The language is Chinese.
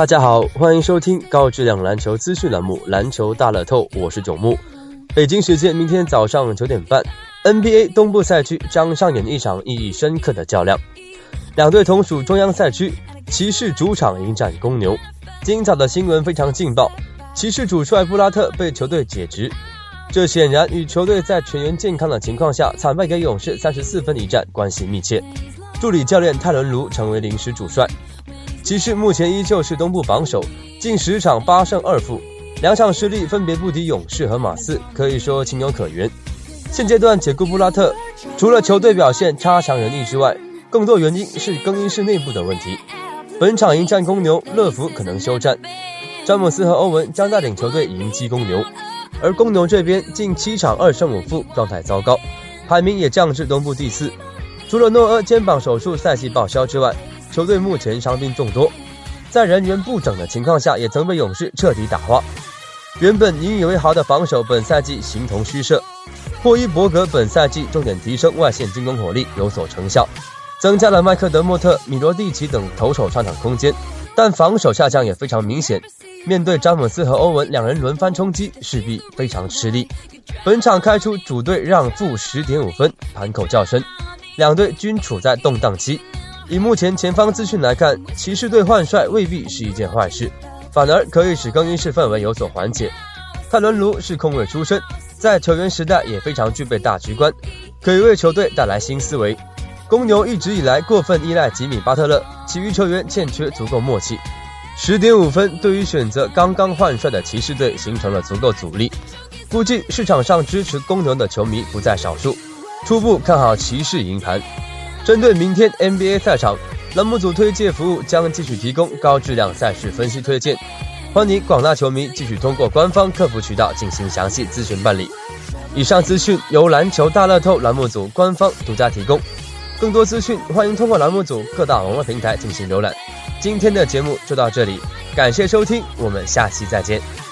大家好，欢迎收听高质量篮球资讯栏目《篮球大乐透》，我是囧木。北京时间明天早上九点半，NBA 东部赛区将上演一场意义深刻的较量。两队同属中央赛区，骑士主场迎战公牛。今早的新闻非常劲爆，骑士主帅布拉特被球队解职，这显然与球队在全员健康的情况下惨败给勇士三十四分一战关系密切。助理教练泰伦卢成为临时主帅。骑士目前依旧是东部榜首，近十场八胜二负，两场失利分别不敌勇士和马刺，可以说情有可原。现阶段解雇布拉特，除了球队表现差强人意之外，更多原因是更衣室内部的问题。本场迎战公牛，乐福可能休战，詹姆斯和欧文将带领球队迎击公牛。而公牛这边近七场二胜五负，状态糟糕，排名也降至东部第四。除了诺阿肩膀手术赛季报销之外，球队目前伤病众多，在人员不整的情况下，也曾被勇士彻底打花。原本引以为豪的防守，本赛季形同虚设。霍伊伯格本赛季重点提升外线进攻火力，有所成效，增加了麦克德莫特、米罗蒂奇等投手上场空间，但防守下降也非常明显。面对詹姆斯和欧文两人轮番冲击，势必非常吃力。本场开出主队让负十点五分，盘口较深，两队均处在动荡期。以目前前方资讯来看，骑士队换帅未必是一件坏事，反而可以使更衣室氛围有所缓解。泰伦卢是空位出身，在球员时代也非常具备大局观，可以为球队带来新思维。公牛一直以来过分依赖吉米巴特勒，其余球员欠缺足够默契。十点五分对于选择刚刚换帅的骑士队形成了足够阻力，估计市场上支持公牛的球迷不在少数，初步看好骑士赢盘。针对明天 NBA 赛场，栏目组推介服务将继续提供高质量赛事分析推荐，欢迎广大球迷继续通过官方客服渠道进行详细咨询办理。以上资讯由篮球大乐透栏目组官方独家提供，更多资讯欢迎通过栏目组各大网络平台进行浏览。今天的节目就到这里，感谢收听，我们下期再见。